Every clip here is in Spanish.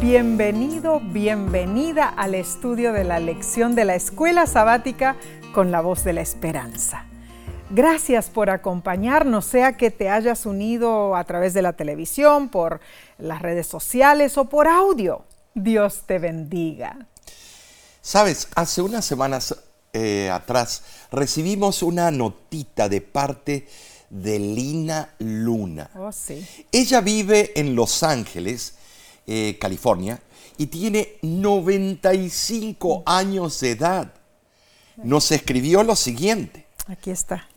Bienvenido, bienvenida al estudio de la lección de la escuela sabática con la voz de la esperanza. Gracias por acompañarnos, sea que te hayas unido a través de la televisión, por las redes sociales o por audio. Dios te bendiga. Sabes, hace unas semanas eh, atrás recibimos una notita de parte de Lina Luna. Oh, sí. Ella vive en Los Ángeles, eh, California, y tiene 95 años de edad. Nos escribió lo siguiente. Aquí está.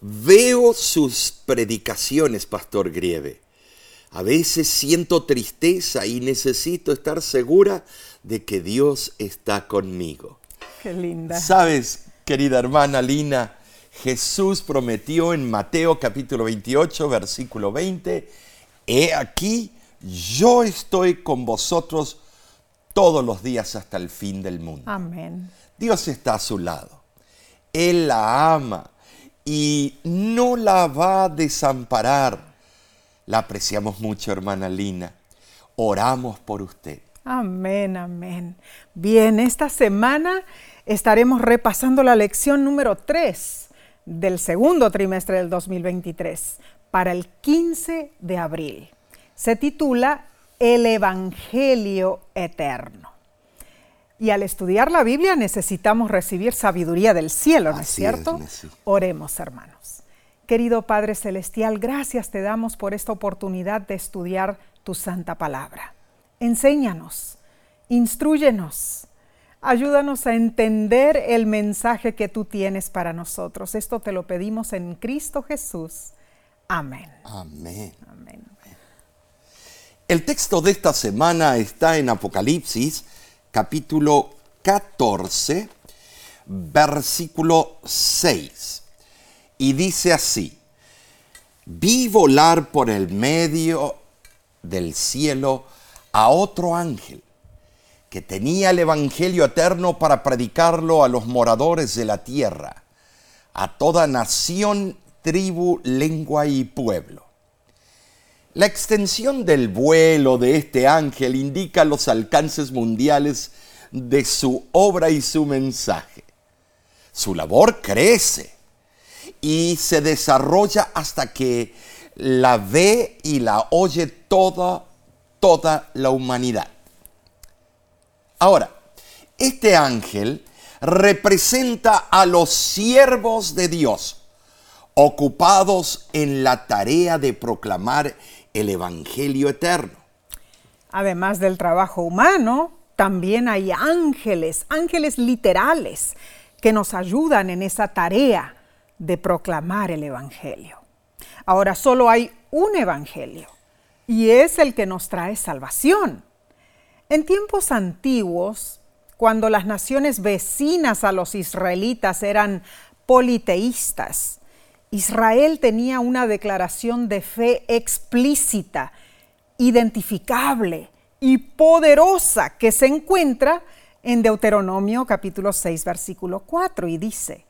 Veo sus predicaciones, Pastor Grieve. A veces siento tristeza y necesito estar segura de que Dios está conmigo. Qué linda. Sabes, querida hermana Lina, Jesús prometió en Mateo capítulo 28, versículo 20, He aquí, yo estoy con vosotros todos los días hasta el fin del mundo. Amén. Dios está a su lado. Él la ama y no la va a desamparar. La apreciamos mucho, hermana Lina. Oramos por usted. Amén, amén. Bien, esta semana estaremos repasando la lección número 3 del segundo trimestre del 2023 para el 15 de abril. Se titula El Evangelio Eterno. Y al estudiar la Biblia necesitamos recibir sabiduría del cielo, ¿no es Así es, cierto? Oremos, hermanos. Querido Padre Celestial, gracias te damos por esta oportunidad de estudiar tu santa palabra. Enséñanos, instruyenos, ayúdanos a entender el mensaje que tú tienes para nosotros. Esto te lo pedimos en Cristo Jesús. Amén. Amén. Amén. El texto de esta semana está en Apocalipsis, capítulo 14, versículo 6. Y dice así, vi volar por el medio del cielo a otro ángel que tenía el Evangelio eterno para predicarlo a los moradores de la tierra, a toda nación, tribu, lengua y pueblo. La extensión del vuelo de este ángel indica los alcances mundiales de su obra y su mensaje. Su labor crece y se desarrolla hasta que la ve y la oye toda, toda la humanidad. Ahora, este ángel representa a los siervos de Dios, ocupados en la tarea de proclamar el Evangelio eterno. Además del trabajo humano, también hay ángeles, ángeles literales, que nos ayudan en esa tarea de proclamar el Evangelio. Ahora solo hay un Evangelio y es el que nos trae salvación. En tiempos antiguos, cuando las naciones vecinas a los israelitas eran politeístas, Israel tenía una declaración de fe explícita, identificable y poderosa que se encuentra en Deuteronomio capítulo 6 versículo 4 y dice,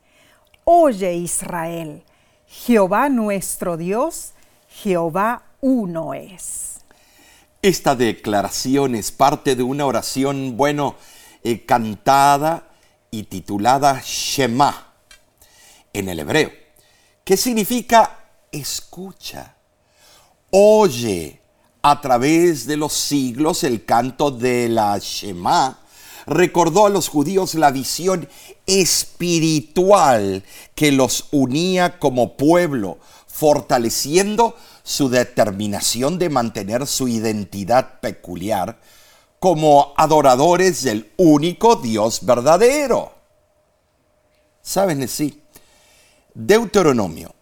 Oye Israel, Jehová nuestro Dios, Jehová uno es. Esta declaración es parte de una oración, bueno, eh, cantada y titulada Shema en el hebreo, que significa escucha, oye a través de los siglos el canto de la Shema recordó a los judíos la visión espiritual que los unía como pueblo, fortaleciendo su determinación de mantener su identidad peculiar como adoradores del único Dios verdadero. ¿Saben sí? Deuteronomio,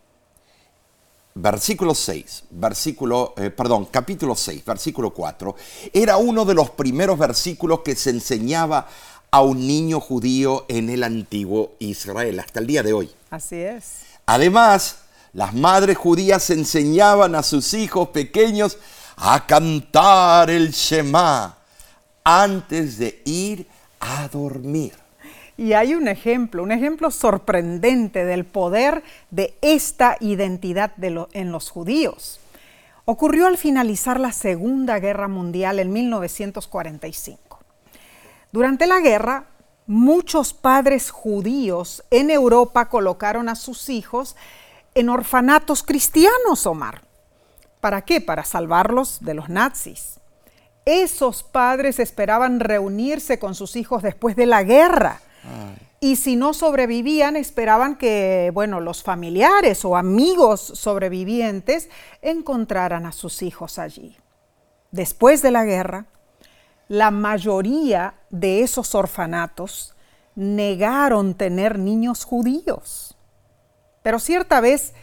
versículo 6, versículo, eh, perdón, capítulo 6, versículo 4, era uno de los primeros versículos que se enseñaba a un niño judío en el antiguo Israel, hasta el día de hoy. Así es. Además, las madres judías enseñaban a sus hijos pequeños a cantar el Shema antes de ir a dormir. Y hay un ejemplo, un ejemplo sorprendente del poder de esta identidad en los judíos. ocurrió al finalizar la Segunda Guerra Mundial en 1945. Durante la guerra, muchos padres judíos en Europa colocaron a sus hijos en orfanatos cristianos, Omar. ¿Para qué? Para salvarlos de los nazis. Esos padres esperaban reunirse con sus hijos después de la guerra. Y si no sobrevivían, esperaban que, bueno, los familiares o amigos sobrevivientes encontraran a sus hijos allí. Después de la guerra, la mayoría de esos orfanatos negaron tener niños judíos. Pero cierta vez,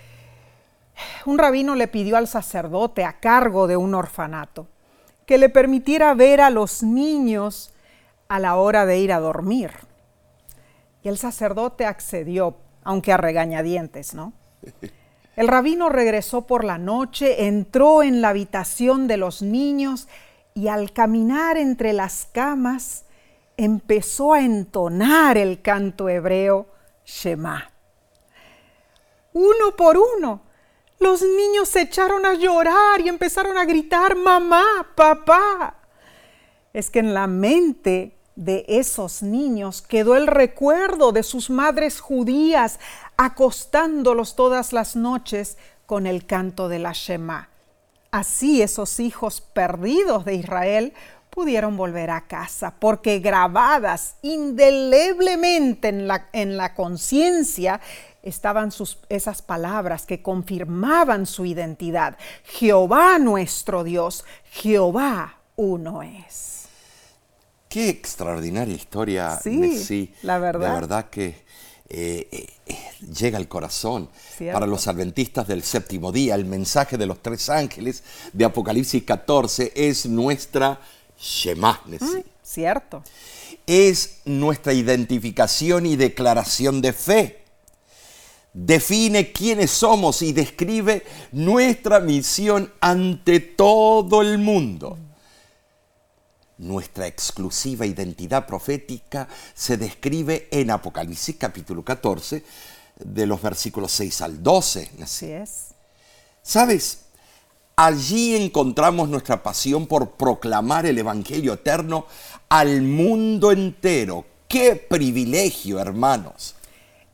un rabino le pidió al sacerdote a cargo de un orfanato que le permitiera ver a los niños a la hora de ir a dormir. Y el sacerdote accedió, aunque a regañadientes, ¿no? El rabino regresó por la noche, entró en la habitación de los niños y al caminar entre las camas empezó a entonar el canto hebreo Shema. Uno por uno, los niños se echaron a llorar y empezaron a gritar, mamá, papá. Es que en la mente de esos niños quedó el recuerdo de sus madres judías acostándolos todas las noches con el canto de la Shema. Así esos hijos perdidos de Israel pudieron volver a casa, porque grabadas indeleblemente en la, en la conciencia estaban sus, esas palabras que confirmaban su identidad. Jehová nuestro Dios, Jehová uno es. Qué extraordinaria historia, sí, la verdad. La verdad que eh, eh, llega al corazón. Para los adventistas del séptimo día, el mensaje de los tres ángeles de Apocalipsis 14 es nuestra Shema. Mm, cierto. Es nuestra identificación y declaración de fe. Define quiénes somos y describe nuestra misión ante todo el mundo. Nuestra exclusiva identidad profética se describe en Apocalipsis capítulo 14, de los versículos 6 al 12. Así es. ¿Sabes? Allí encontramos nuestra pasión por proclamar el Evangelio eterno al mundo entero. ¡Qué privilegio, hermanos!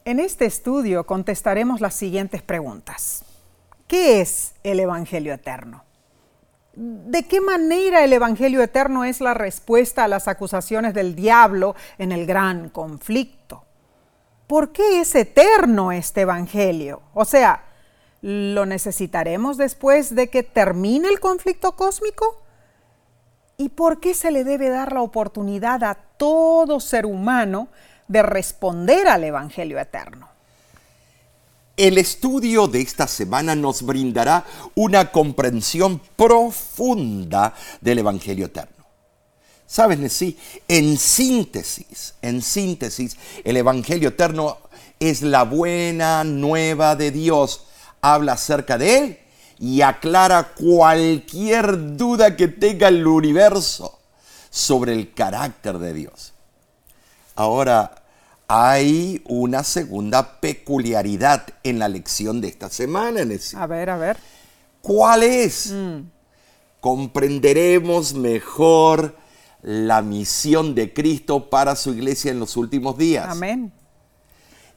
En este estudio contestaremos las siguientes preguntas. ¿Qué es el Evangelio eterno? ¿De qué manera el Evangelio eterno es la respuesta a las acusaciones del diablo en el gran conflicto? ¿Por qué es eterno este Evangelio? O sea, ¿lo necesitaremos después de que termine el conflicto cósmico? ¿Y por qué se le debe dar la oportunidad a todo ser humano de responder al Evangelio eterno? El estudio de esta semana nos brindará una comprensión profunda del Evangelio eterno. ¿Sabes, Nesí? En síntesis, en síntesis, el Evangelio eterno es la buena nueva de Dios. Habla acerca de Él y aclara cualquier duda que tenga el universo sobre el carácter de Dios. Ahora, hay una segunda peculiaridad en la lección de esta semana. A ver, a ver. ¿Cuál es? Mm. Comprenderemos mejor la misión de Cristo para su iglesia en los últimos días. Amén.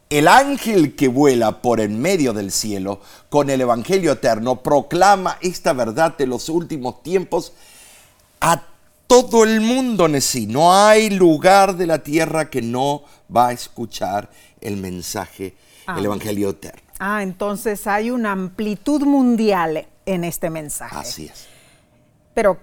El ángel que vuela por en medio del cielo con el Evangelio eterno proclama esta verdad de los últimos tiempos a todo el mundo, Nesí. No hay lugar de la tierra que no va a escuchar el mensaje, el ah. Evangelio eterno. Ah, entonces hay una amplitud mundial en este mensaje. Así es. Pero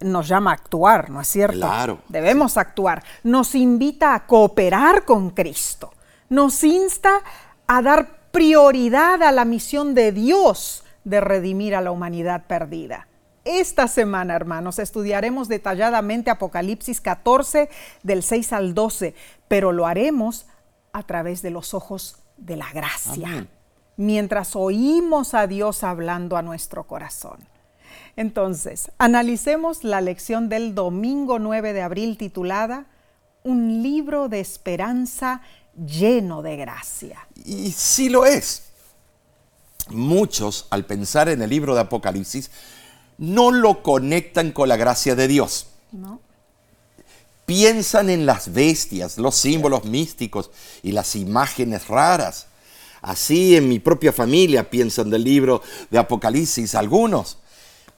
nos llama a actuar, ¿no es cierto? Claro. Debemos actuar. Nos invita a cooperar con Cristo. Nos insta a dar prioridad a la misión de Dios de redimir a la humanidad perdida. Esta semana, hermanos, estudiaremos detalladamente Apocalipsis 14 del 6 al 12, pero lo haremos a través de los ojos de la gracia, mientras oímos a Dios hablando a nuestro corazón. Entonces, analicemos la lección del domingo 9 de abril titulada Un libro de esperanza lleno de gracia. Y sí lo es. Muchos, al pensar en el libro de Apocalipsis, no lo conectan con la gracia de Dios. No. Piensan en las bestias, los símbolos místicos y las imágenes raras. Así en mi propia familia piensan del libro de Apocalipsis algunos.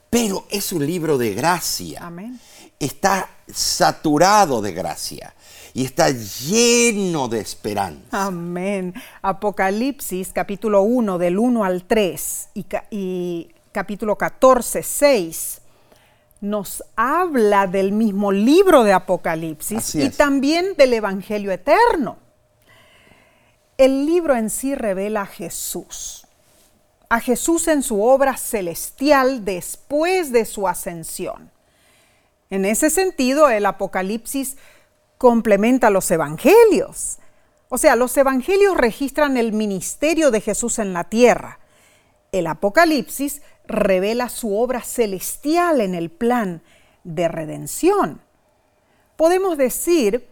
Pero es un libro de gracia. Amén. Está saturado de gracia y está lleno de esperanza. Amén. Apocalipsis capítulo 1 del 1 al 3 y, capítulo 14, 6 nos habla del mismo libro de Apocalipsis y también del Evangelio eterno. El libro en sí revela a Jesús, a Jesús en su obra celestial después de su ascensión. En ese sentido, el Apocalipsis complementa los evangelios. O sea, los evangelios registran el ministerio de Jesús en la tierra. El Apocalipsis revela su obra celestial en el plan de redención. Podemos decir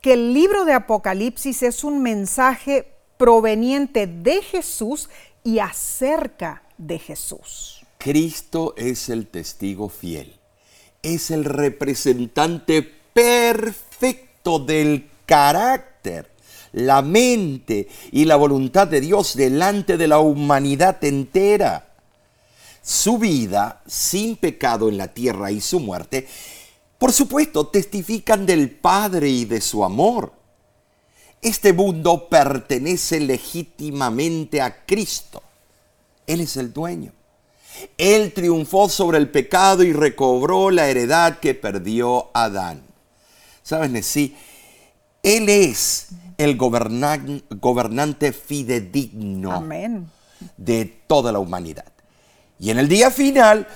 que el libro de Apocalipsis es un mensaje proveniente de Jesús y acerca de Jesús. Cristo es el testigo fiel. Es el representante perfecto del carácter, la mente y la voluntad de Dios delante de la humanidad entera. Su vida sin pecado en la tierra y su muerte, por supuesto, testifican del Padre y de su amor. Este mundo pertenece legítimamente a Cristo. Él es el dueño. Él triunfó sobre el pecado y recobró la heredad que perdió Adán. ¿Saben? Sí, Él es el gobernan- gobernante fidedigno Amén. de toda la humanidad. Y en el día final,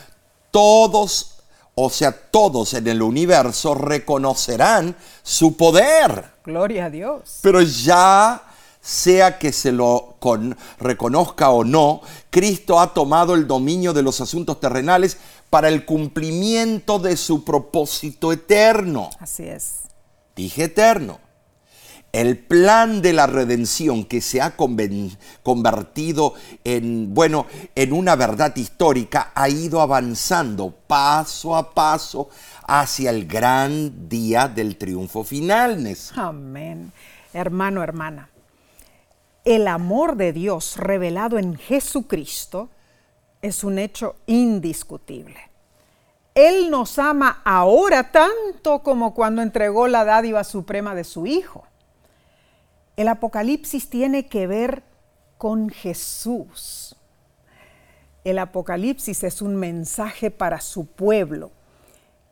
todos, o sea, todos en el universo reconocerán su poder. Gloria a Dios. Pero ya sea que se lo con- reconozca o no, Cristo ha tomado el dominio de los asuntos terrenales para el cumplimiento de su propósito eterno. Así es. Dije eterno. El plan de la redención que se ha convertido en, bueno, en una verdad histórica ha ido avanzando paso a paso hacia el gran día del triunfo final. Amén. Hermano, hermana, el amor de Dios revelado en Jesucristo es un hecho indiscutible. Él nos ama ahora tanto como cuando entregó la dádiva suprema de su Hijo. El Apocalipsis tiene que ver con Jesús. El Apocalipsis es un mensaje para su pueblo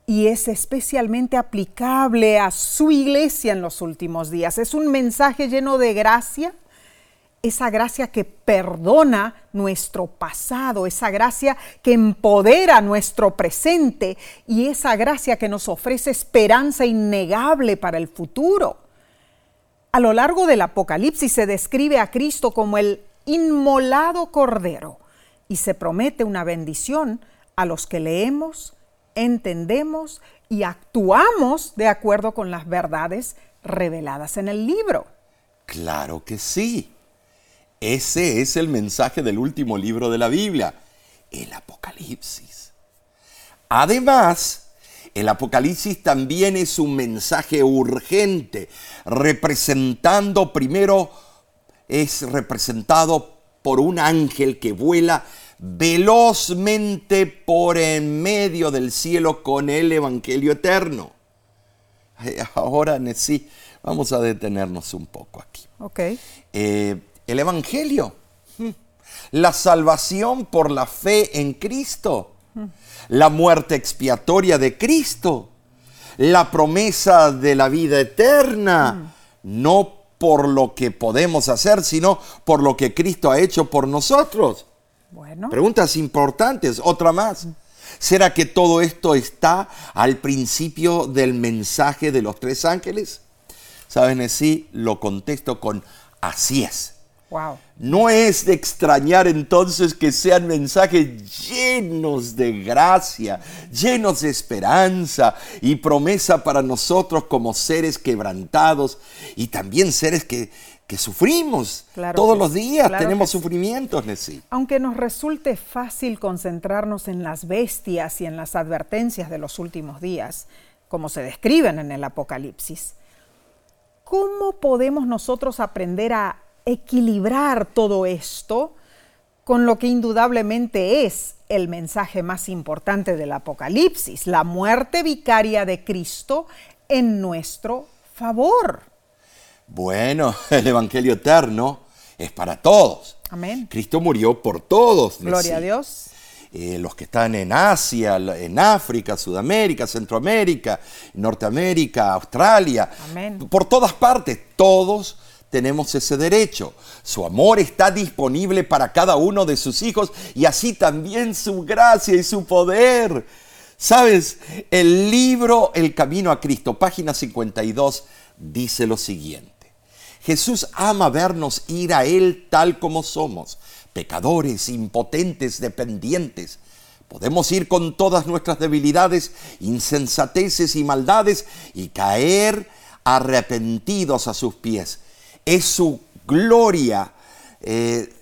y es especialmente aplicable a su iglesia en los últimos días. Es un mensaje lleno de gracia, esa gracia que perdona nuestro pasado, esa gracia que empodera nuestro presente y esa gracia que nos ofrece esperanza innegable para el futuro. A lo largo del Apocalipsis se describe a Cristo como el inmolado Cordero y se promete una bendición a los que leemos, entendemos y actuamos de acuerdo con las verdades reveladas en el libro. Claro que sí. Ese es el mensaje del último libro de la Biblia, el Apocalipsis. Además, el Apocalipsis también es un mensaje urgente, representando primero, es representado por un ángel que vuela velozmente por en medio del cielo con el Evangelio eterno. Ay, Ahora, sí, vamos a detenernos un poco aquí. Ok. Eh, el Evangelio, la salvación por la fe en Cristo, la muerte expiatoria de Cristo, la promesa de la vida eterna, no por lo que podemos hacer, sino por lo que Cristo ha hecho por nosotros. Bueno, Preguntas importantes, otra más. ¿Será que todo esto está al principio del mensaje de los tres ángeles? Saben, sí, lo contesto con así es. Wow. No es de extrañar entonces que sean mensajes llenos de gracia, llenos de esperanza y promesa para nosotros como seres quebrantados y también seres que que sufrimos Claro todos que los días, claro tenemos sí. sufrimientos, Nessie. Aunque nos resulte fácil concentrarnos en las bestias y en las advertencias de los últimos días, como se describen en el Apocalipsis, ¿cómo podemos nosotros aprender a equilibrar todo esto con lo que indudablemente es el mensaje más importante del Apocalipsis, la muerte vicaria de Cristo en nuestro favor? Bueno, el Evangelio eterno es para todos. Amén. Cristo murió por todos. Gloria a. Dios. Eh, los que están en Asia, en África, Sudamérica, Centroamérica, Norteamérica, Australia, Amén. por todas partes, todos tenemos ese derecho. Su amor está disponible para cada uno de sus hijos y así también su gracia y su poder. Sabes, el libro El Camino a Cristo, página 52, dice lo siguiente. Jesús ama vernos ir a Él tal como somos, pecadores, impotentes, dependientes. Podemos ir con todas nuestras debilidades, insensateces y maldades y caer arrepentidos a sus pies. Es su gloria eh,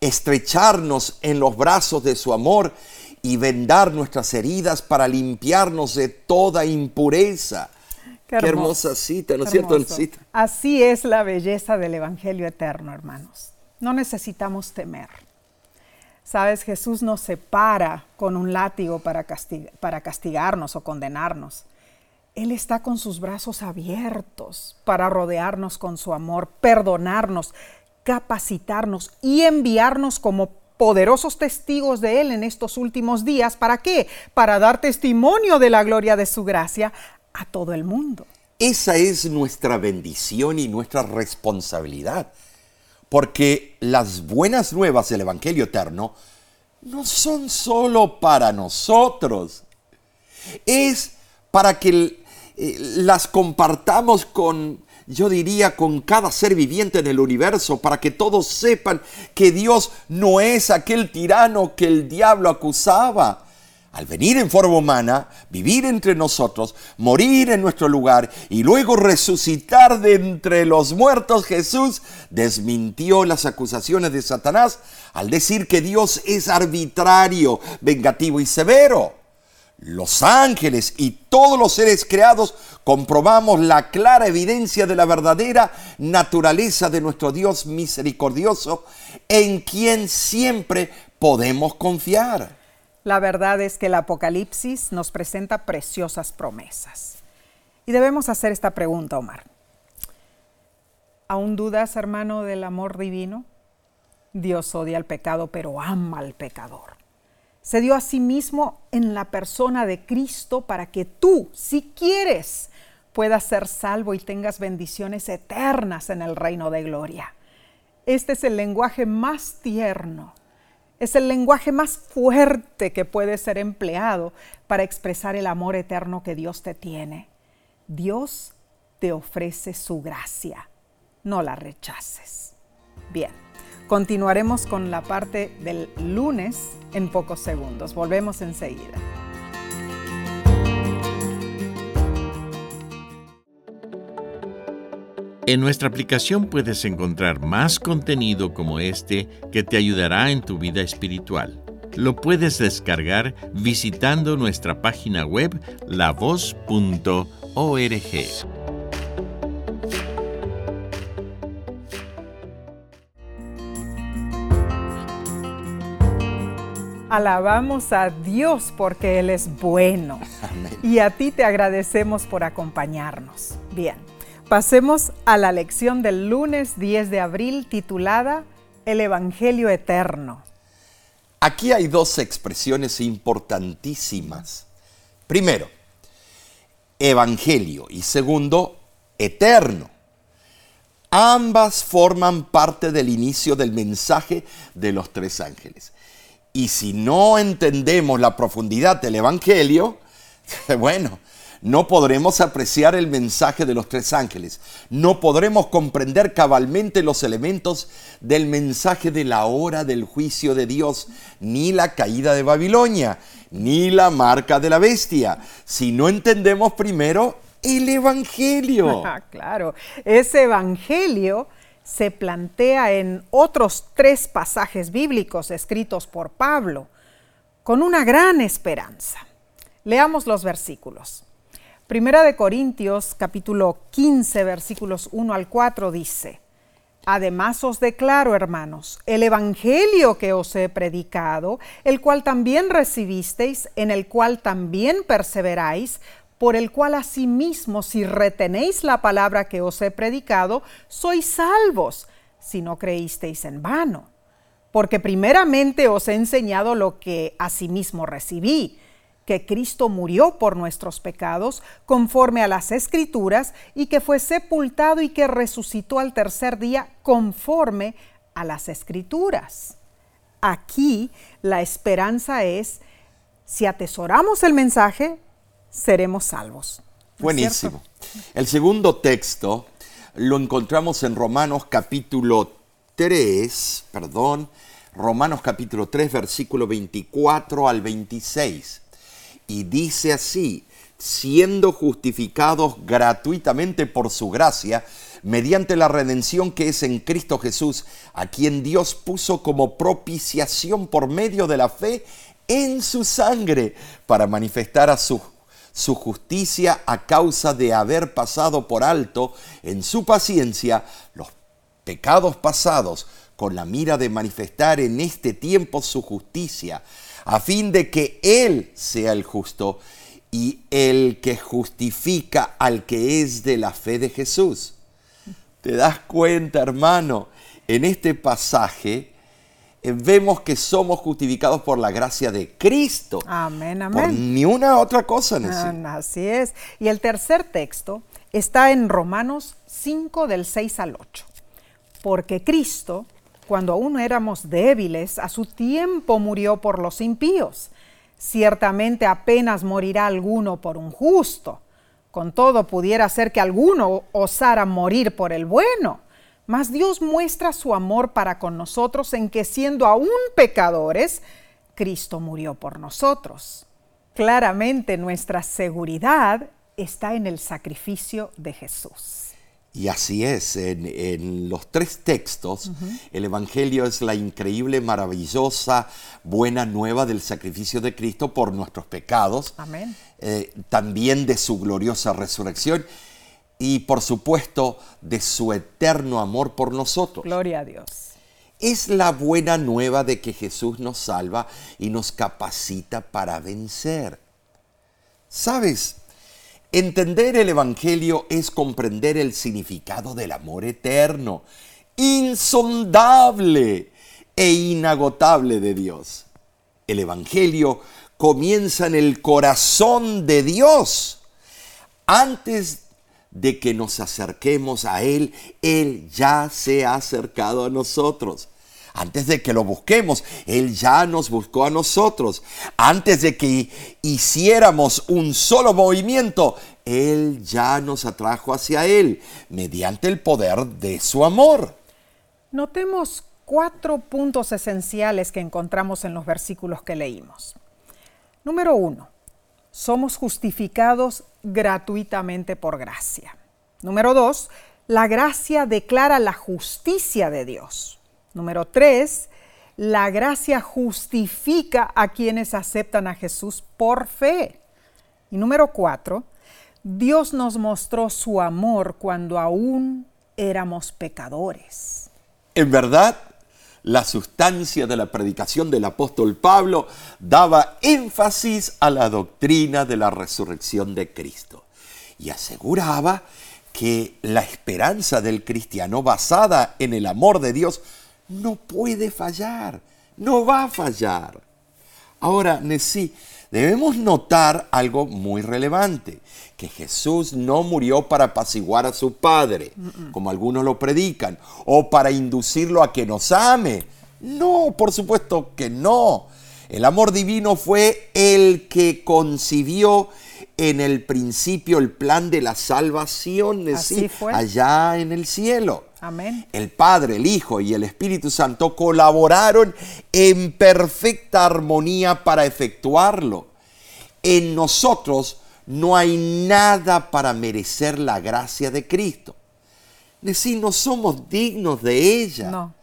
estrecharnos en los brazos de su amor y vendar nuestras heridas para limpiarnos de toda impureza. Qué, hermosa cita, ¿no es cierto? Cita. Así es la belleza del Evangelio eterno, hermanos. No necesitamos temer. Sabes, Jesús nos separa con un látigo para, castig- para castigarnos o condenarnos. Él está con sus brazos abiertos para rodearnos con su amor, perdonarnos, capacitarnos y enviarnos como poderosos testigos de Él en estos últimos días. ¿Para qué? Para dar testimonio de la gloria de su gracia a todo el mundo. Esa es nuestra bendición y nuestra responsabilidad. Porque las buenas nuevas del Evangelio eterno no son solo para nosotros. Es para que eh, las compartamos con, yo diría, con cada ser viviente en el universo, para que todos sepan que Dios no es aquel tirano que el diablo acusaba. Al venir en forma humana, vivir entre nosotros, morir en nuestro lugar y luego resucitar de entre los muertos, Jesús desmintió las acusaciones de Satanás al decir que Dios es arbitrario, vengativo y severo. Los ángeles y todos los seres creados comprobamos la clara evidencia de la verdadera naturaleza de nuestro Dios misericordioso en quien siempre podemos confiar. La verdad es que el Apocalipsis nos presenta preciosas promesas. Y debemos hacer esta pregunta, Omar. ¿Aún dudas, hermano, del amor divino? Dios odia al pecado, pero ama al pecador. Se dio a sí mismo en la persona de Cristo para que tú, si quieres, puedas ser salvo y tengas bendiciones eternas en el reino de gloria. Este es el lenguaje más tierno, es el lenguaje más fuerte que puede ser empleado para expresar el amor eterno que Dios te tiene. Dios te ofrece su gracia, no la rechaces. Bien, continuaremos con la parte del lunes en pocos segundos. Volvemos enseguida. En nuestra aplicación puedes encontrar más contenido como este que te ayudará en tu vida espiritual. Lo puedes descargar visitando nuestra página web lavoz.org. Alabamos a Dios porque Él es bueno. Y a ti te agradecemos por acompañarnos. Bien, pasemos a la lección del lunes 10 de abril titulada El Evangelio Eterno. Aquí hay dos expresiones importantísimas. Primero, evangelio y segundo, eterno. Ambas forman parte del inicio del mensaje de los tres ángeles. Y si no entendemos la profundidad del evangelio, bueno, no podremos apreciar el mensaje de los tres ángeles. No podremos comprender cabalmente los elementos del mensaje de la hora del juicio de Dios, ni la caída de Babilonia, ni la marca de la bestia, si no entendemos primero el Evangelio. Ah, claro, ese Evangelio se plantea en otros tres pasajes bíblicos escritos por Pablo, con una gran esperanza. Leamos los versículos. Primera de Corintios capítulo 15 versículos 1 al 4 dice, Además os declaro, hermanos, el Evangelio que os he predicado, el cual también recibisteis, en el cual también perseveráis, por el cual asimismo, si retenéis la palabra que os he predicado, sois salvos, si no creísteis en vano. Porque primeramente os he enseñado lo que asimismo recibí que Cristo murió por nuestros pecados conforme a las escrituras y que fue sepultado y que resucitó al tercer día conforme a las escrituras. Aquí la esperanza es, si atesoramos el mensaje, seremos salvos. Buenísimo. El segundo texto lo encontramos en Romanos capítulo 3, perdón, Romanos capítulo 3, versículo 24 al 26 y dice así, siendo justificados gratuitamente por su gracia, mediante la redención que es en Cristo Jesús, a quien Dios puso como propiciación por medio de la fe en su sangre, para manifestar a su, su justicia a causa de haber pasado por alto en su paciencia los pecados pasados, con la mira de manifestar en este tiempo su justicia a fin de que Él sea el justo y el que justifica al que es de la fe de Jesús. ¿Te das cuenta, hermano? En este pasaje vemos que somos justificados por la gracia de Cristo. Amén, amén. Por ni una otra cosa. Ah, así es. Y el tercer texto está en Romanos 5 del 6 al 8. Porque Cristo cuando aún éramos débiles, a su tiempo murió por los impíos. Ciertamente apenas morirá alguno por un justo. Con todo pudiera ser que alguno osara morir por el bueno. Mas Dios muestra su amor para con nosotros en que siendo aún pecadores, Cristo murió por nosotros. Claramente nuestra seguridad está en el sacrificio de Jesús. Y así es, en, los tres textos, el Evangelio es la increíble, maravillosa, buena nueva del sacrificio de Cristo por nuestros pecados, Amén. Eh, también de su gloriosa resurrección y por supuesto de su eterno amor por nosotros. Gloria a Dios. Es la buena nueva de que Jesús nos salva y nos capacita para vencer. ¿Sabes? Entender el Evangelio es comprender el significado del amor eterno, insondable e inagotable de Dios. El Evangelio comienza en el corazón de Dios. Antes de que nos acerquemos a Él, Él ya se ha acercado a nosotros. Antes de que lo busquemos, Él ya nos buscó a nosotros. Antes de que hiciéramos un solo movimiento, Él ya nos atrajo hacia Él mediante el poder de su amor. Notemos cuatro puntos esenciales que encontramos en los versículos que leímos. Número uno, somos justificados gratuitamente por gracia. Número dos, la gracia declara la justicia de Dios. Número tres, la gracia justifica a quienes aceptan a Jesús por fe. Y número cuatro, Dios nos mostró su amor cuando aún éramos pecadores. En verdad, la sustancia de la predicación del apóstol Pablo daba énfasis a la doctrina de la resurrección de Cristo y aseguraba que la esperanza del cristiano basada en el amor de Dios no puede fallar, no va a fallar. Ahora, Nesí, debemos notar algo muy relevante, que Jesús no murió para apaciguar a su Padre, como algunos lo predican, o para inducirlo a que nos ame. No, por supuesto que no. El amor divino fue el que concibió en el principio el plan de la salvación, allá en el cielo. El Padre, el Hijo y el Espíritu Santo colaboraron en perfecta armonía para efectuarlo. En nosotros no hay nada para merecer la gracia de Cristo. Decir, no somos dignos de ella. No.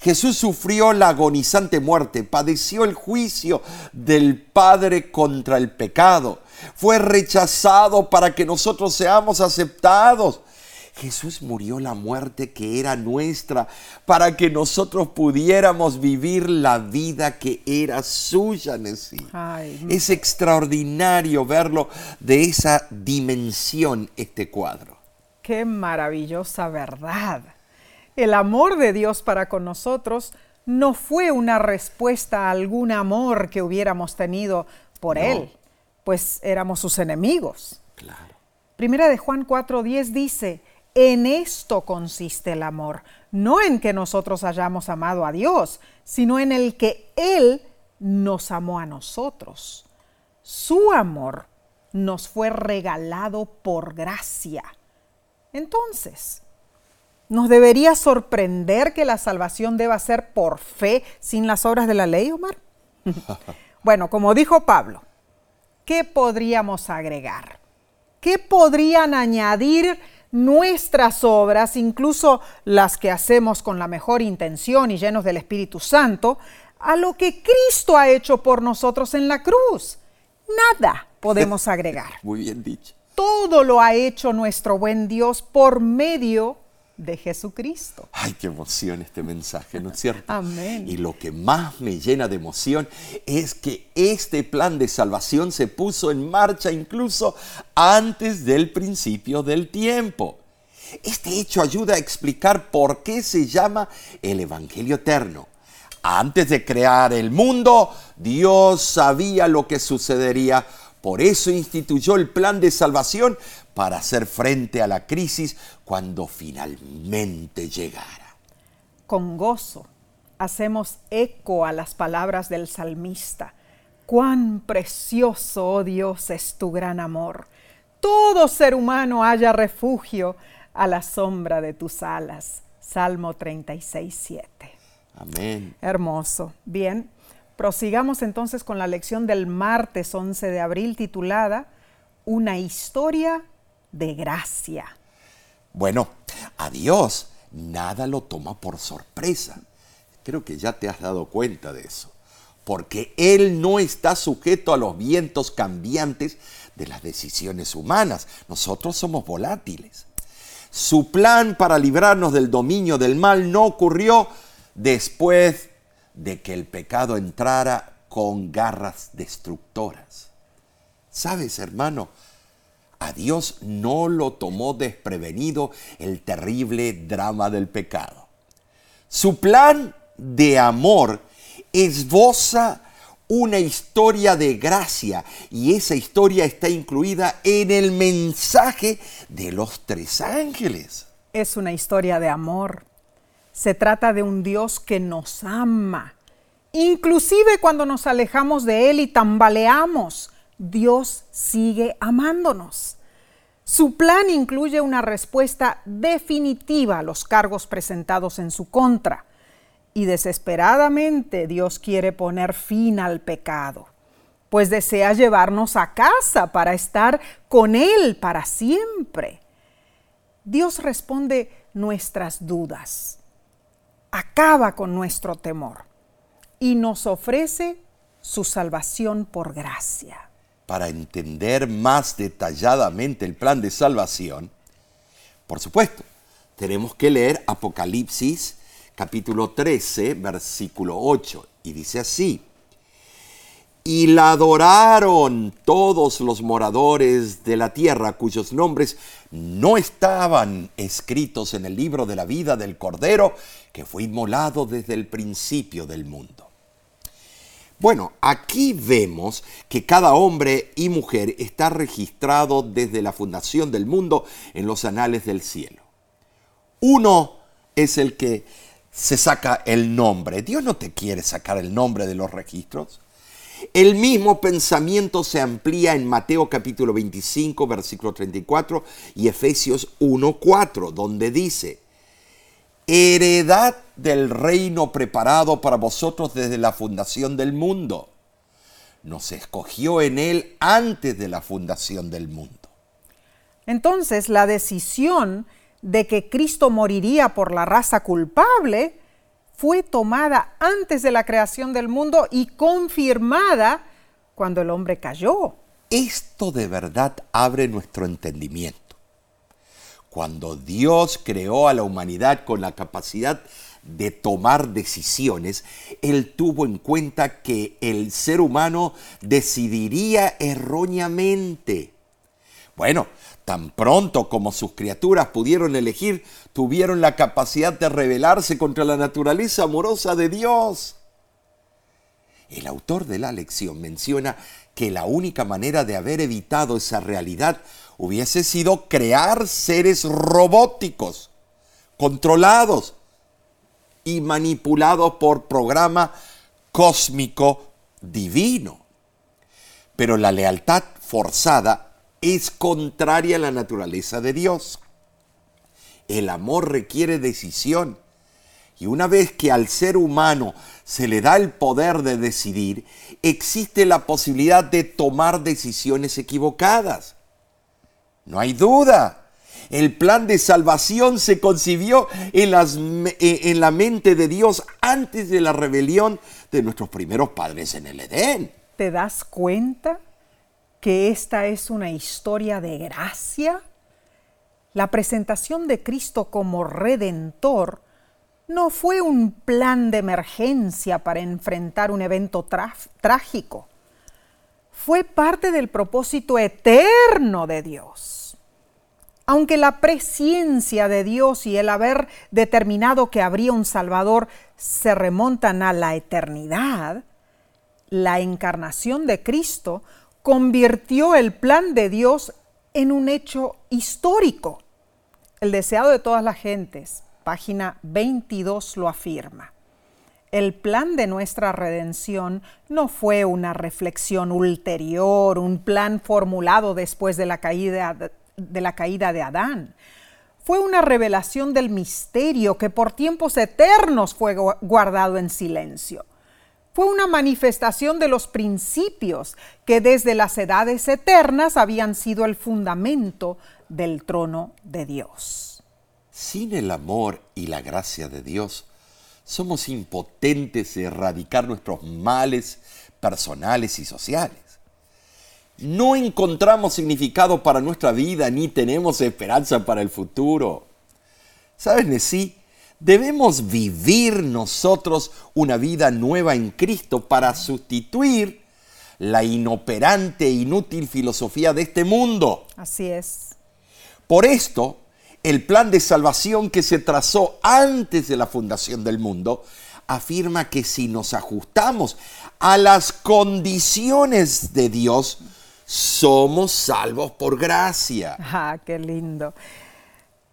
Jesús sufrió la agonizante muerte, padeció el juicio del Padre contra el pecado, fue rechazado para que nosotros seamos aceptados. Jesús murió la muerte que era nuestra para que nosotros pudiéramos vivir la vida que era suya. Ay, Es extraordinario verlo de esa dimensión, este cuadro. Qué maravillosa verdad. El amor de Dios para con nosotros no fue una respuesta a algún amor que hubiéramos tenido por No. Él, pues éramos sus enemigos. Claro. Primera de Juan 4:10 dice, en esto consiste el amor, no en que nosotros hayamos amado a Dios, sino en el que Él nos amó a nosotros. Su amor nos fue regalado por gracia. Entonces, ¿nos debería sorprender que la salvación deba ser por fe sin las obras de la ley, Omar? bueno, como dijo Pablo, ¿qué podríamos agregar? ¿Qué podrían añadir nuestras obras, incluso las que hacemos con la mejor intención y llenos del Espíritu Santo, a lo que Cristo ha hecho por nosotros en la cruz? Nada podemos agregar. Muy bien dicho. Todo lo ha hecho nuestro buen Dios por medio de Jesucristo. Ay, qué emoción este mensaje, ¿no es cierto? Amén. Y lo que más me llena de emoción es que este plan de salvación se puso en marcha incluso antes del principio del tiempo. Este hecho ayuda a explicar por qué se llama el Evangelio Eterno. Antes de crear el mundo, Dios sabía lo que sucedería. Por eso instituyó el plan de salvación para hacer frente a la crisis cuando finalmente llegara. Con gozo hacemos eco a las palabras del salmista. Cuán precioso, oh Dios, es tu gran amor. Todo ser humano haya refugio a la sombra de tus alas. Salmo 36, 7. Amén. Hermoso. Bien, prosigamos entonces con la lección del martes 11 de abril titulada Una historia de gracia. Bueno, a Dios nada lo toma por sorpresa. Creo que ya te has dado cuenta de eso. Porque Él no está sujeto a los vientos cambiantes de las decisiones humanas. Nosotros somos volátiles. Su plan para librarnos del dominio del mal no ocurrió después de que el pecado entrara con garras destructoras. ¿Sabes, hermano? A Dios no lo tomó desprevenido el terrible drama del pecado. Su plan de amor esboza una historia de gracia y esa historia está incluida en el mensaje de los tres ángeles. Es una historia de amor. Se trata de un Dios que nos ama. Inclusive cuando nos alejamos de Él y tambaleamos, Dios sigue amándonos. Su plan incluye una respuesta definitiva a los cargos presentados en su contra. Y desesperadamente Dios quiere poner fin al pecado, pues desea llevarnos a casa para estar con Él para siempre. Dios responde nuestras dudas, acaba con nuestro temor y nos ofrece su salvación por gracia. Para entender más detalladamente el plan de salvación, por supuesto, tenemos que leer Apocalipsis capítulo 13, versículo 8, y dice así, y la adoraron todos los moradores de la tierra cuyos nombres no estaban escritos en el libro de la vida del Cordero que fue inmolado desde el principio del mundo. Bueno, aquí vemos que cada hombre y mujer está registrado desde la fundación del mundo en los anales del cielo. Uno es el que se saca el nombre. Dios no te quiere sacar el nombre de los registros. El mismo pensamiento se amplía en Mateo capítulo 25, versículo 34 y Efesios 1, 4, donde dice, heredad del reino preparado para vosotros desde la fundación del mundo. Nos escogió en él antes de la fundación del mundo. Entonces, la decisión de que Cristo moriría por la raza culpable fue tomada antes de la creación del mundo y confirmada cuando el hombre cayó. Esto de verdad abre nuestro entendimiento. Cuando Dios creó a la humanidad con la capacidad de tomar decisiones, Él tuvo en cuenta que el ser humano decidiría erróneamente. Bueno, tan pronto como sus criaturas pudieron elegir, tuvieron la capacidad de rebelarse contra la naturaleza amorosa de Dios. El autor de la lección menciona que la única manera de haber evitado esa realidad hubiese sido crear seres robóticos, controlados y manipulados por programa cósmico divino. Pero la lealtad forzada es contraria a la naturaleza de Dios. El amor requiere decisión. Y una vez que al ser humano se le da el poder de decidir, existe la posibilidad de tomar decisiones equivocadas. No hay duda. El plan de salvación se concibió en, en, la mente de Dios antes de la rebelión de nuestros primeros padres en el Edén. ¿Te das cuenta? que esta es una historia de gracia? La presentación de Cristo como redentor no fue un plan de emergencia para enfrentar un evento trágico. Fue parte del propósito eterno de Dios. Aunque la presencia de Dios y el haber determinado que habría un Salvador se remontan a la eternidad, la encarnación de Cristo convirtió el plan de Dios en un hecho histórico. El deseado de todas las gentes, página 22 lo afirma. El plan de nuestra redención no fue una reflexión ulterior, un plan formulado después de la caída de, la caída de Adán. Fue una revelación del misterio que por tiempos eternos fue guardado en silencio fue una manifestación de los principios que desde las edades eternas habían sido el fundamento del trono de Dios. Sin el amor y la gracia de Dios, somos impotentes de erradicar nuestros males personales y sociales. No encontramos significado para nuestra vida ni tenemos esperanza para el futuro. ¿Sabes, Nesí? debemos vivir nosotros una vida nueva en Cristo para sustituir la inoperante e inútil filosofía de este mundo. Así es. Por esto, el plan de salvación que se trazó antes de la fundación del mundo afirma que si nos ajustamos a las condiciones de Dios, somos salvos por gracia. Ah, qué lindo.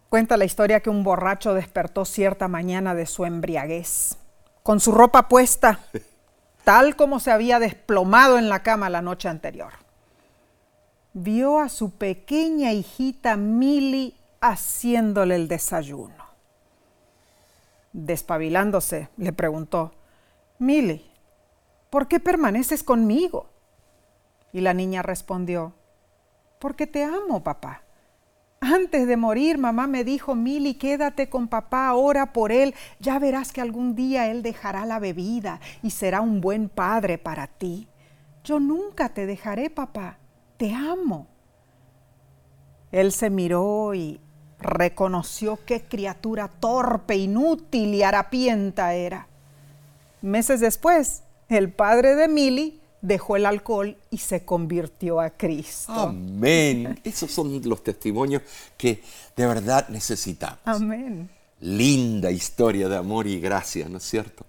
Cuenta la historia que un borracho despertó cierta mañana de su embriaguez, con su ropa puesta, tal como se había desplomado en la cama la noche anterior. Vio a su pequeña hijita Milly haciéndole el desayuno. Despabilándose, le preguntó, Milly, ¿por qué permaneces conmigo? Y la niña respondió, porque te amo, papá. Antes de morir, mamá me dijo, Mili, quédate con papá, ora por él, ya verás que algún día él dejará la bebida y será un buen padre para ti. Yo nunca te dejaré, papá, te amo. Él se miró y reconoció qué criatura torpe, inútil y harapienta era. Meses después, el padre de Mili dejó el alcohol y se convirtió a Cristo. Amén. Esos son los testimonios que de verdad necesitamos. Amén. Linda historia de amor y gracia, ¿no es cierto?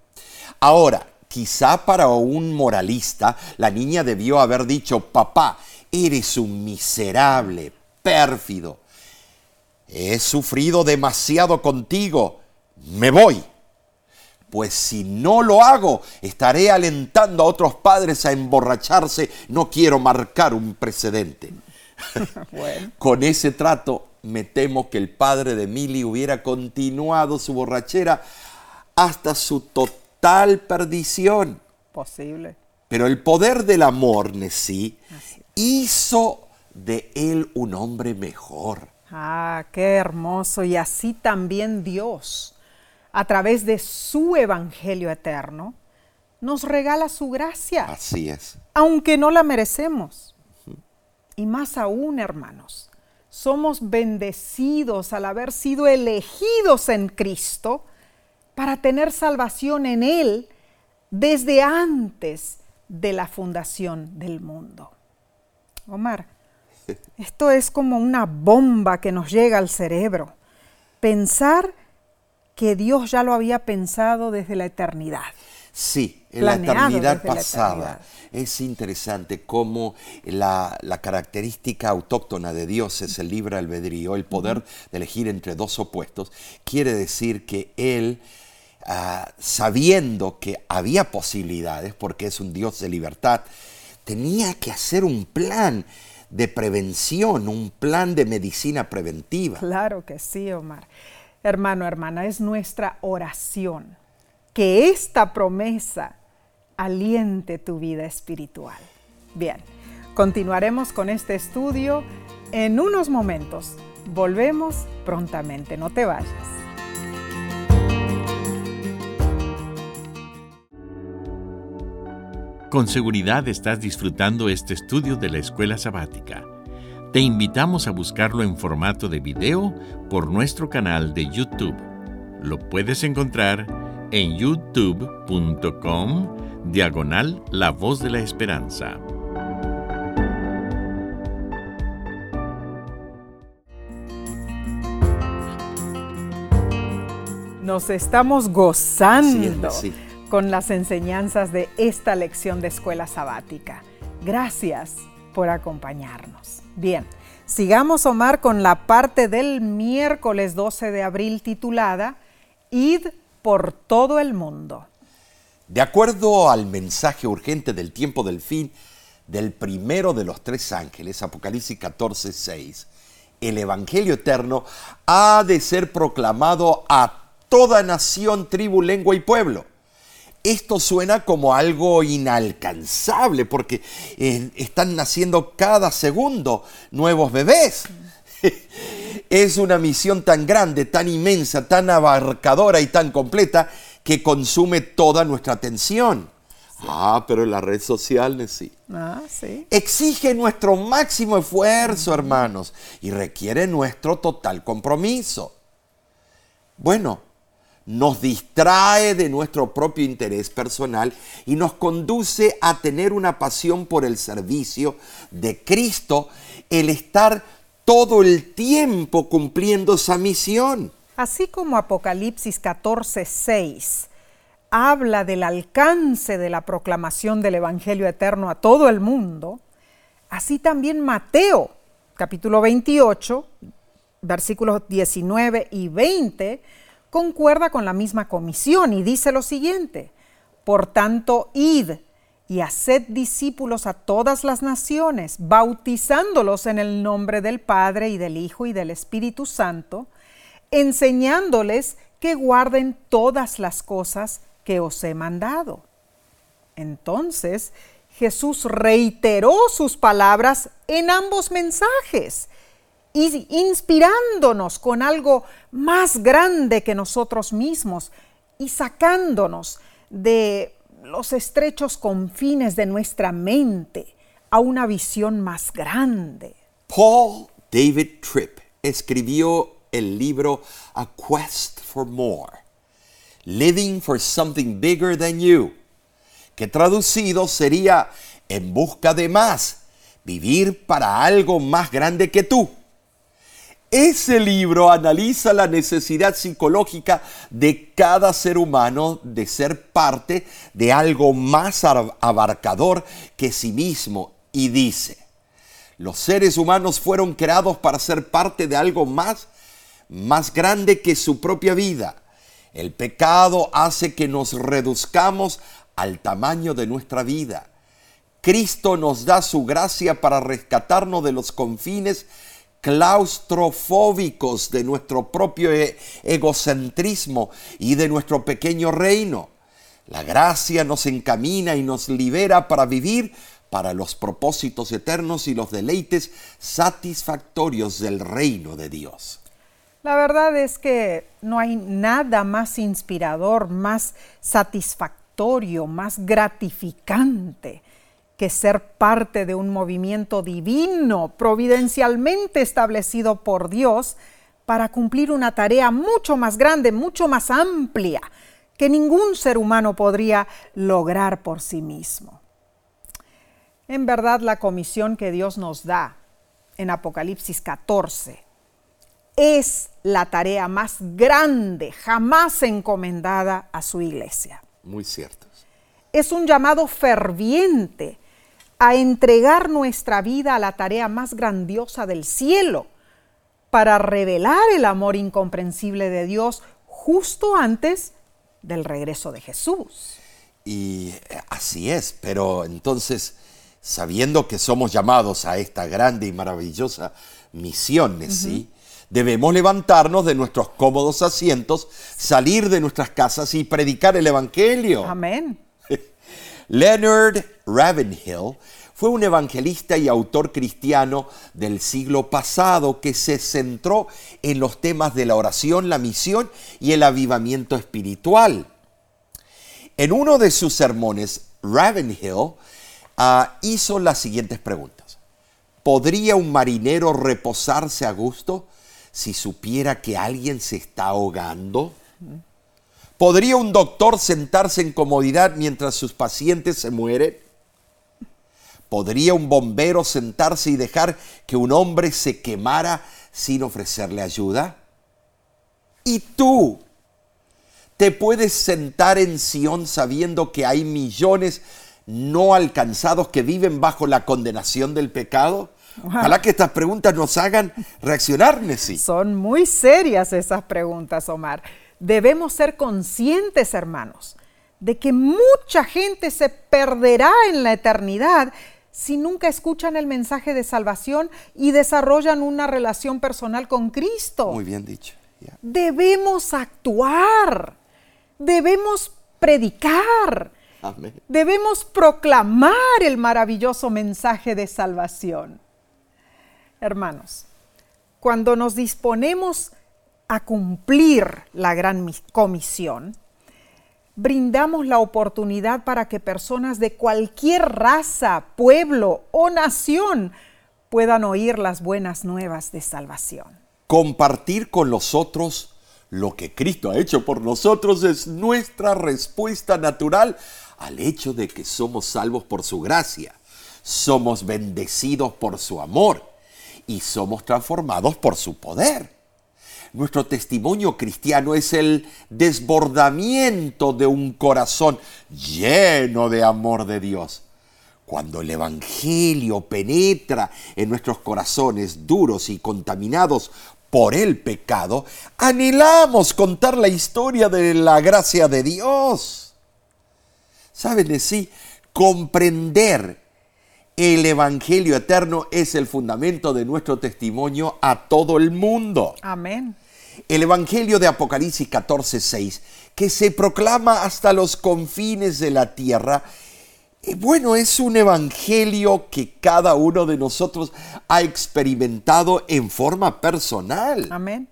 Ahora, quizá para un moralista, la niña debió haber dicho, papá, eres un miserable, pérfido. He sufrido demasiado contigo. Me voy pues si no lo hago, estaré alentando a otros padres a emborracharse. No quiero marcar un precedente. Con ese trato, me temo que el padre de Milly hubiera continuado su borrachera hasta su total perdición. Posible. Pero el poder del amor, Nesí, hizo de él un hombre mejor. Ah, qué hermoso. Y así también Dios, a través de su Evangelio eterno, nos regala su gracia. Así es. Aunque no la merecemos. Y más aún, hermanos, somos bendecidos al haber sido elegidos en Cristo para tener salvación en Él desde antes de la fundación del mundo. Omar, esto es como una bomba que nos llega al cerebro. Pensar que Dios ya lo había pensado desde la eternidad. Sí, en la eternidad pasada. Es interesante cómo la, característica autóctona de Dios es el libre albedrío, el poder de elegir entre dos opuestos. Quiere decir que Él, ah, sabiendo que había posibilidades, porque es un Dios de libertad, tenía que hacer un plan de prevención, un plan de medicina preventiva. Claro que sí, Omar. Hermano, hermana, es nuestra oración que esta promesa aliente tu vida espiritual. Bien, continuaremos con este estudio en unos momentos. Volvemos prontamente, no te vayas. Con seguridad estás disfrutando este estudio de la escuela sabática. Te invitamos a buscarlo en formato de video por nuestro canal de YouTube. Lo puedes encontrar en youtube.com diagonal La Voz de la Esperanza. Nos estamos gozando con las enseñanzas de esta lección de escuela sabática. Gracias por acompañarnos. Bien, sigamos Omar con la parte del miércoles 12 de abril titulada Id por todo el mundo. De acuerdo al mensaje urgente del tiempo del fin del primero de los tres ángeles, Apocalipsis 14, 6, el Evangelio eterno ha de ser proclamado a toda nación, tribu, lengua y pueblo esto suena como algo inalcanzable porque eh, están naciendo cada segundo nuevos bebés. es una misión tan grande, tan inmensa, tan abarcadora y tan completa que consume toda nuestra atención. Ah, pero la red social sí. Ah, sí. Exige nuestro máximo esfuerzo, hermanos, y requiere nuestro total compromiso. Bueno, nos distrae de nuestro propio interés personal y nos conduce a tener una pasión por el servicio de Cristo, el estar todo el tiempo cumpliendo esa misión. Así como Apocalipsis 14, 6 habla del alcance de la proclamación del Evangelio eterno a todo el mundo, así también Mateo capítulo 28, versículos 19 y 20, concuerda con la misma comisión y dice lo siguiente, por tanto, id y haced discípulos a todas las naciones, bautizándolos en el nombre del Padre y del Hijo y del Espíritu Santo, enseñándoles que guarden todas las cosas que os he mandado. Entonces Jesús reiteró sus palabras en ambos mensajes inspirándonos con algo más grande que nosotros mismos y sacándonos de los estrechos confines de nuestra mente a una visión más grande. Paul David Tripp escribió el libro A Quest for More, Living for Something Bigger Than You, que traducido sería En busca de más, vivir para algo más grande que tú. Ese libro analiza la necesidad psicológica de cada ser humano de ser parte de algo más abarcador que sí mismo y dice, los seres humanos fueron creados para ser parte de algo más, más grande que su propia vida. El pecado hace que nos reduzcamos al tamaño de nuestra vida. Cristo nos da su gracia para rescatarnos de los confines claustrofóbicos de nuestro propio e-, egocentrismo y de nuestro pequeño reino. La gracia nos encamina y nos libera para vivir para los propósitos eternos y los deleites satisfactorios del reino de Dios. La verdad es que no hay nada más inspirador, más satisfactorio, más gratificante que ser parte de un movimiento divino, providencialmente establecido por Dios, para cumplir una tarea mucho más grande, mucho más amplia, que ningún ser humano podría lograr por sí mismo. En verdad, la comisión que Dios nos da en Apocalipsis 14 es la tarea más grande jamás encomendada a su iglesia. Muy cierto. Es un llamado ferviente a entregar nuestra vida a la tarea más grandiosa del cielo para revelar el amor incomprensible de Dios justo antes del regreso de Jesús. Y eh, así es, pero entonces, sabiendo que somos llamados a esta grande y maravillosa misión, ¿sí? Debemos levantarnos de nuestros cómodos asientos, salir de nuestras casas y predicar el Evangelio. Amén. Leonard Ravenhill fue un evangelista y autor cristiano del siglo pasado que se centró en los temas de la oración, la misión y el avivamiento espiritual. En uno de sus sermones, Ravenhill ah, hizo las siguientes preguntas. ¿Podría un marinero reposarse a gusto si supiera que alguien se está ahogando? ¿Podría un doctor sentarse en comodidad mientras sus pacientes se mueren? ¿Podría un bombero sentarse y dejar que un hombre se quemara sin ofrecerle ayuda? ¿Y tú? ¿Te puedes sentar en Sion sabiendo que hay millones no alcanzados que viven bajo la condenación del pecado? Ojalá que estas preguntas nos hagan reaccionar, Nessie. Son muy serias esas preguntas, Omar. Debemos ser conscientes, hermanos, de que mucha gente se perderá en la eternidad si nunca escuchan el mensaje de salvación y desarrollan una relación personal con Cristo. Muy bien dicho. Debemos actuar, debemos predicar, debemos proclamar el maravilloso mensaje de salvación. Hermanos, cuando nos disponemos a cumplir la gran comisión, brindamos la oportunidad para que personas de cualquier raza, pueblo o nación puedan oír las buenas nuevas de salvación. Compartir con los otros lo que Cristo ha hecho por nosotros es nuestra respuesta natural al hecho de que somos salvos por su gracia, somos bendecidos por su amor y somos transformados por su poder. Nuestro testimonio cristiano es el desbordamiento de un corazón lleno de amor de Dios. Cuando el Evangelio penetra en nuestros corazones duros y contaminados por el pecado, anhelamos contar la historia de la gracia de Dios. ¿Saben? Sí, comprender el Evangelio eterno es el fundamento de nuestro testimonio a todo el mundo. Amén. El Evangelio de Apocalipsis 14, 6, que se proclama hasta los confines de la tierra, eh, bueno, es un evangelio que cada uno de nosotros ha experimentado en forma personal. Amén.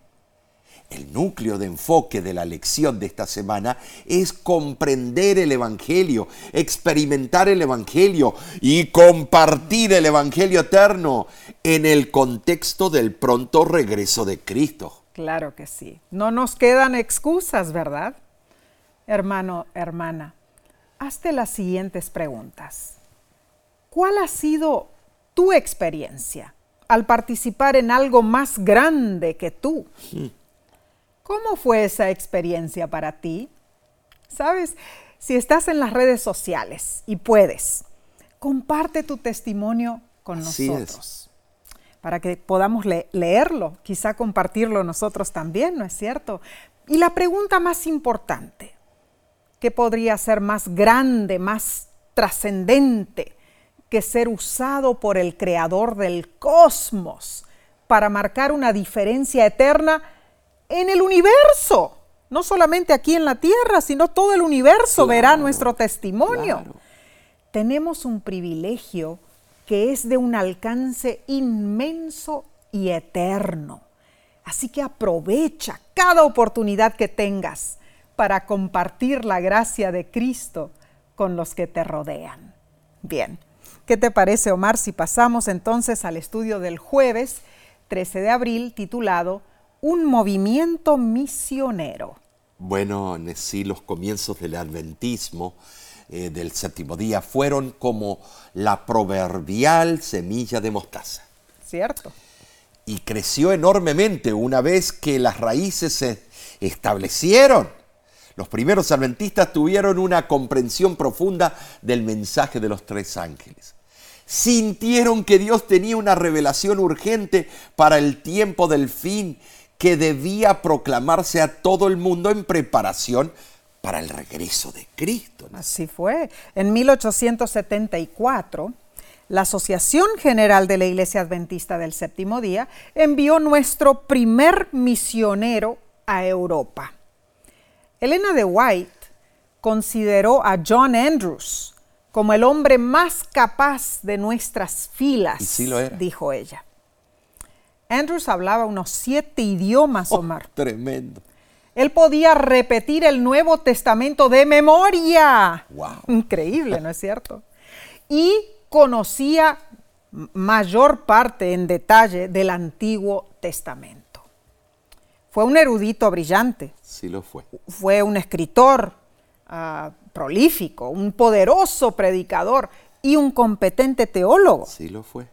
El núcleo de enfoque de la lección de esta semana es comprender el Evangelio, experimentar el Evangelio y compartir el Evangelio eterno en el contexto del pronto regreso de Cristo. Claro que sí. No nos quedan excusas, ¿verdad? Hermano, hermana, hazte las siguientes preguntas. ¿Cuál ha sido tu experiencia al participar en algo más grande que tú? ¿Cómo fue esa experiencia para ti? Sabes, si estás en las redes sociales y puedes, comparte tu testimonio con nosotros. Para que podamos leerlo, quizá compartirlo nosotros también, ¿no es cierto? Y la pregunta más importante, ¿qué podría ser más grande, más trascendente que ser usado por el creador del cosmos para marcar una diferencia eterna en el universo. No solamente aquí en la tierra, sino todo el universo verá nuestro testimonio. tenemos un privilegio que es de un alcance inmenso y eterno. Así que aprovecha cada oportunidad que tengas para compartir la gracia de Cristo con los que te rodean. Bien, ¿qué te parece Omar si pasamos entonces al estudio del jueves 13 de abril titulado Un movimiento misionero? Bueno, sí, los comienzos del adventismo eh, del séptimo día fueron como la proverbial semilla de mostaza. Cierto. Y creció enormemente una vez que las raíces se establecieron. Los primeros adventistas tuvieron una comprensión profunda del mensaje de los tres ángeles. Sintieron que Dios tenía una revelación urgente para el tiempo del fin que debía proclamarse a todo el mundo en preparación para el regreso de Cristo. Así fue. En 1874, la Asociación General de la Iglesia Adventista del Séptimo Día envió nuestro primer misionero a Europa. Elena de White consideró a John Andrews como el hombre más capaz de nuestras filas, sí lo era. dijo ella. Andrews hablaba unos siete idiomas, Oh, Omar. tremendo. Él podía repetir el Nuevo Testamento de memoria. Wow. Increíble, ¿no es cierto? Y conocía mayor parte en detalle del Antiguo Testamento. Fue un erudito brillante, Sí lo fue. fue un escritor ah, prolífico, un poderoso predicador y un competente teólogo. Sí lo fue.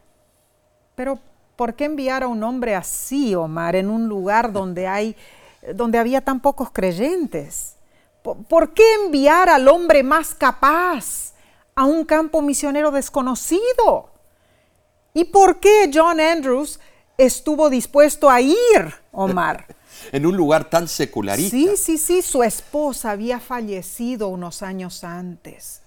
Pero ¿por qué enviar a un hombre así, Omar, en un lugar donde hay donde había tan pocos creyentes? ¿Por, qué enviar al hombre más capaz a un campo misionero desconocido? ¿Y por qué John Andrews estuvo dispuesto a ir, Omar? En un lugar tan secularista. Sí, sí, sí, su esposa había fallecido unos años antes.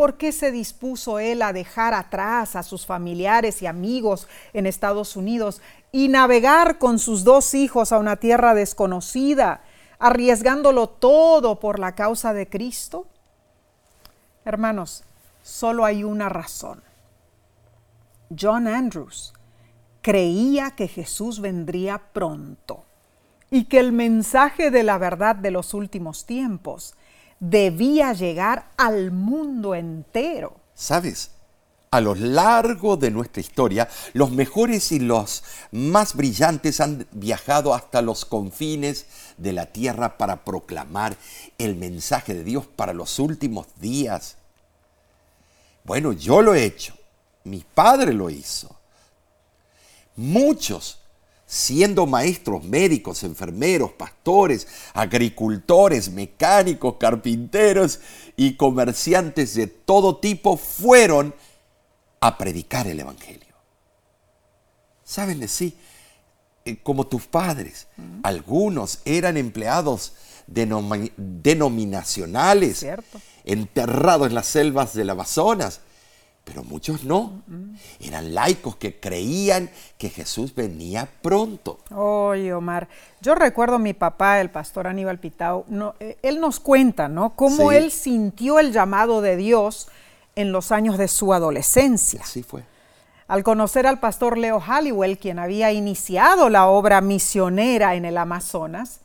¿Por qué se dispuso él a dejar atrás a sus familiares y amigos en Estados Unidos y navegar con sus dos hijos a una tierra desconocida, arriesgándolo todo por la causa de Cristo? Hermanos, solo hay una razón. John Andrews creía que Jesús vendría pronto y que el mensaje de la verdad de los últimos tiempos debía llegar al mundo entero. ¿Sabes? A lo largo de nuestra historia, los mejores y los más brillantes han viajado hasta los confines de la tierra para proclamar el mensaje de Dios para los últimos días. Bueno, yo lo he hecho. Mi padre lo hizo. Muchos, siendo maestros, médicos, enfermeros, pastores, agricultores, mecánicos, carpinteros y comerciantes de todo tipo, fueron a predicar el Evangelio. ¿Saben sí? Eh, Como tus padres, algunos eran empleados denomi- denominacionales, Cierto. enterrados en las selvas del Amazonas, pero muchos no. Eran laicos que creían que Jesús venía pronto. Oye, Omar, yo recuerdo a mi papá, el pastor Aníbal Pitao, no, eh, él nos cuenta, ¿no? Cómo Sí. él sintió el llamado de Dios en los años de su adolescencia. Así fue. Al conocer al pastor Leo Halliwell, quien había iniciado la obra misionera en el Amazonas,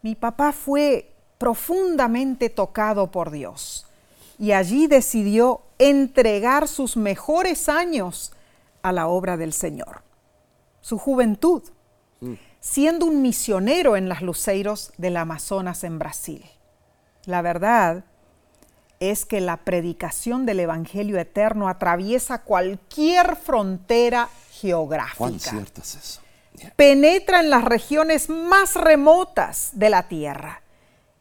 mi papá fue profundamente tocado por Dios y allí decidió entregar sus mejores años a la obra del Señor, su juventud, siendo un misionero en las luceiros del Amazonas en Brasil. La verdad es que la predicación del Evangelio eterno atraviesa cualquier frontera ¿Cuán geográfica. cierto es eso? Penetra en las regiones más remotas de la tierra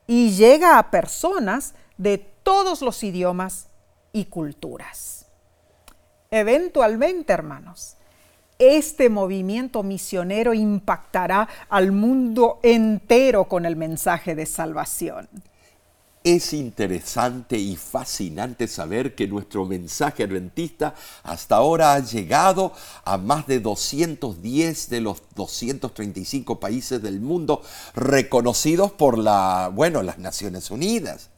y llega a personas de todos los idiomas y culturas. Eventualmente, hermanos, este movimiento misionero impactará al mundo entero con el mensaje de salvación. Es interesante y fascinante saber que nuestro mensaje adventista hasta ahora ha llegado a más de 210 de los 235 países del mundo reconocidos por la, bueno, las Naciones Unidas.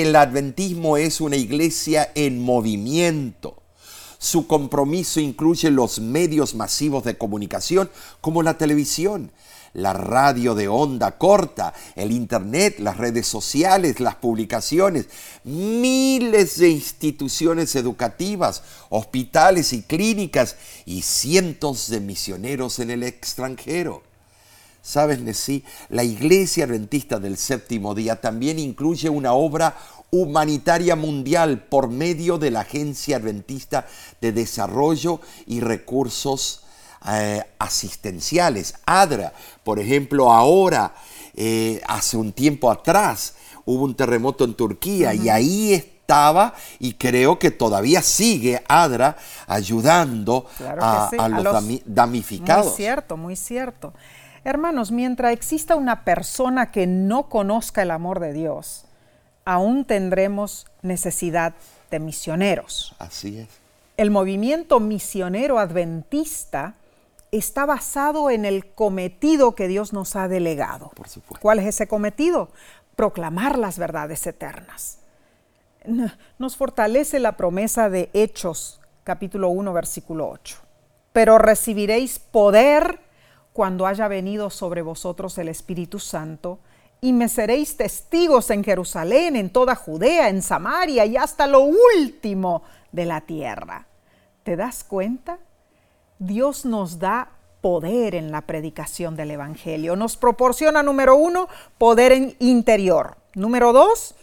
El adventismo es una iglesia en movimiento. Su compromiso incluye los medios masivos de comunicación como la televisión, la radio de onda corta, el internet, las redes sociales, las publicaciones, miles de instituciones educativas, hospitales y clínicas y cientos de misioneros en el extranjero. Sabes, Nessie, la Iglesia Adventista del Séptimo Día también incluye una obra humanitaria mundial por medio de la Agencia Adventista de Desarrollo y Recursos eh, Asistenciales, ADRA. Por ejemplo, ahora, eh, hace un tiempo atrás, hubo un terremoto en Turquía y ahí estaba y creo que todavía sigue ADRA ayudando a, los, damnificados. Muy cierto, muy cierto. Hermanos, mientras exista una persona que no conozca el amor de Dios, aún tendremos necesidad de misioneros. Así es. El movimiento misionero adventista está basado en el cometido que Dios nos ha delegado. Por supuesto. ¿Cuál es ese cometido? Proclamar las verdades eternas. Nos fortalece la promesa de Hechos, capítulo 1, versículo 8. Pero recibiréis poder cuando haya venido sobre vosotros el Espíritu Santo, y me seréis testigos en Jerusalén, en toda Judea, en Samaria y hasta lo último de la tierra. ¿Te das cuenta? Dios nos da poder en la predicación del Evangelio. Nos proporciona, número uno, poder en interior. Número dos,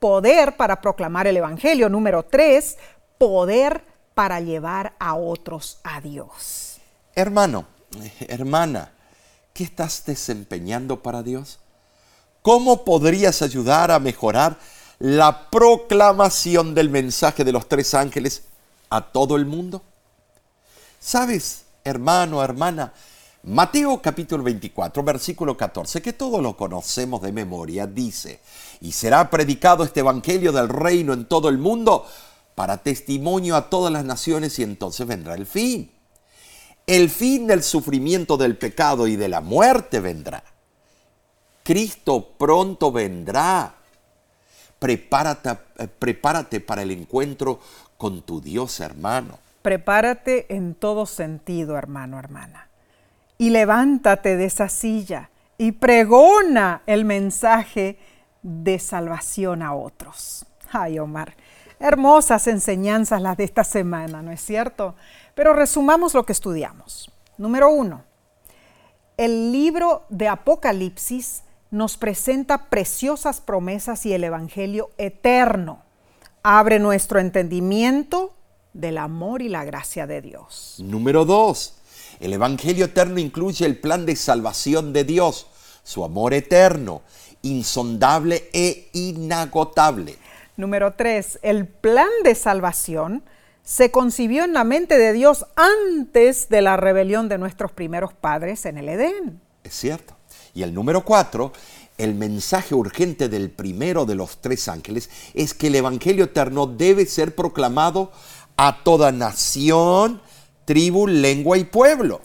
poder para proclamar el Evangelio. Número tres, poder para llevar a otros a Dios. Hermano, hermana, ¿qué estás desempeñando para Dios? ¿Cómo podrías ayudar a mejorar la proclamación del mensaje de los tres ángeles a todo el mundo? ¿Sabes, hermano, hermana? Mateo capítulo 24, versículo 14, que todos lo conocemos de memoria, dice, y será predicado este Evangelio del reino en todo el mundo para testimonio a todas las naciones y entonces vendrá el fin. El fin del sufrimiento del pecado y de la muerte vendrá. Cristo pronto vendrá. Prepárate, eh, prepárate para el encuentro con tu Dios, hermano. Prepárate en todo sentido, hermano, hermana. Y levántate de esa silla y pregona el mensaje de salvación a otros. Ay, Omar, hermosas enseñanzas las de esta semana, ¿no es cierto? Pero resumamos lo que estudiamos. Número uno, el libro de Apocalipsis nos presenta preciosas promesas y el Evangelio eterno. Abre nuestro entendimiento del amor y la gracia de Dios. Número dos, el Evangelio eterno incluye el plan de salvación de Dios, su amor eterno, insondable e inagotable. Número tres, el plan de salvación se concibió en la mente de Dios antes de la rebelión de nuestros primeros padres en el Edén. Es cierto. Y el número cuatro, el mensaje urgente del primero de los tres ángeles es que el Evangelio eterno debe ser proclamado a toda nación, tribu, lengua y pueblo.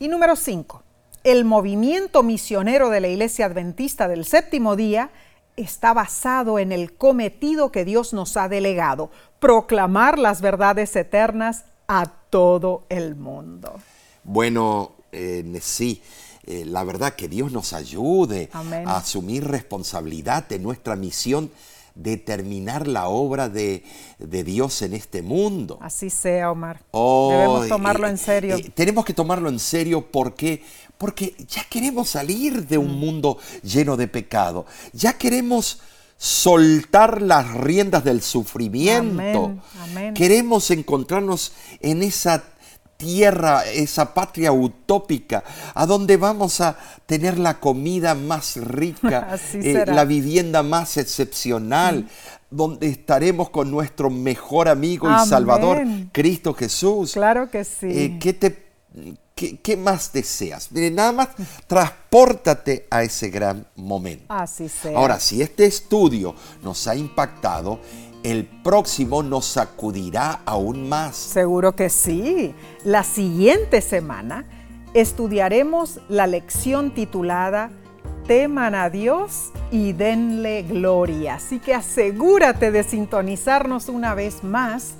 Y número cinco, el movimiento misionero de la Iglesia Adventista del séptimo día está basado en el cometido que Dios nos ha delegado, proclamar las verdades eternas a todo el mundo. Bueno, eh, sí, eh, la verdad que Dios nos ayude a asumir responsabilidad de nuestra misión de terminar la obra de, Dios en este mundo. Así sea, Omar. Debemos tomarlo en serio. Eh, tenemos que tomarlo en serio porque porque ya queremos salir de un mm. mundo lleno de pecado. Ya queremos soltar las riendas del sufrimiento. Queremos encontrarnos en esa tierra, esa patria utópica, a donde vamos a tener la comida más rica, eh, la vivienda más excepcional, mm. donde estaremos con nuestro mejor amigo y Salvador, Cristo Jesús. Claro que sí. Eh, ¿Qué te ¿Qué, más deseas? nada más transpórtate a ese gran momento. Así sea. Ahora, si este estudio nos ha impactado, el próximo nos sacudirá aún más. Seguro que sí. La siguiente semana estudiaremos la lección titulada teman a Dios y denle gloria. Así que asegúrate de sintonizarnos una vez más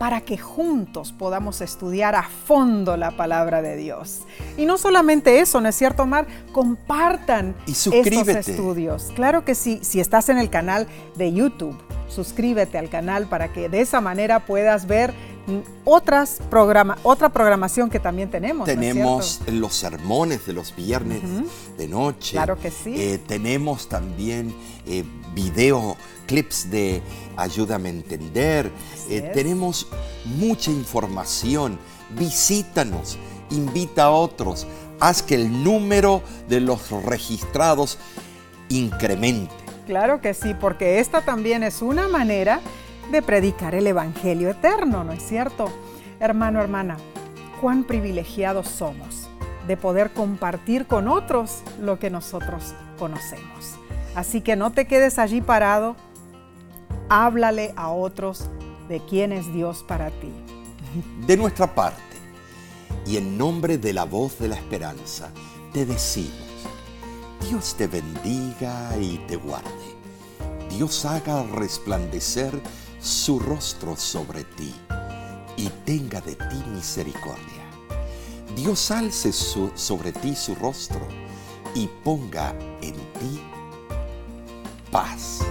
para que juntos podamos estudiar a fondo la palabra de Dios. Y no solamente eso, ¿no es cierto, Omar? Compartan Y estos estudios. Claro que sí, si estás en el canal de YouTube, suscríbete al canal para que de esa manera puedas ver mm, otras programa, otra programación que también tenemos. ¿no es Tenemos los sermones de los viernes de noche. Claro que sí. Eh, tenemos también eh, video clips de Ayúdame a entender. Eh, tenemos mucha información. Visítanos, invita a otros. Haz que el número de los registrados incremente. Claro que sí, porque esta también es una manera de predicar el Evangelio eterno, ¿no es cierto? Hermano, hermana, cuán privilegiados somos de poder compartir con otros lo que nosotros conocemos. Así que no te quedes allí parado, háblale a otros de quién es Dios para ti. De nuestra parte, y en nombre de la voz de la esperanza, te decimos, Dios te bendiga y te guarde. Dios haga resplandecer su rostro sobre ti y tenga de ti misericordia. Dios alce sobre ti su rostro y ponga en ti paz.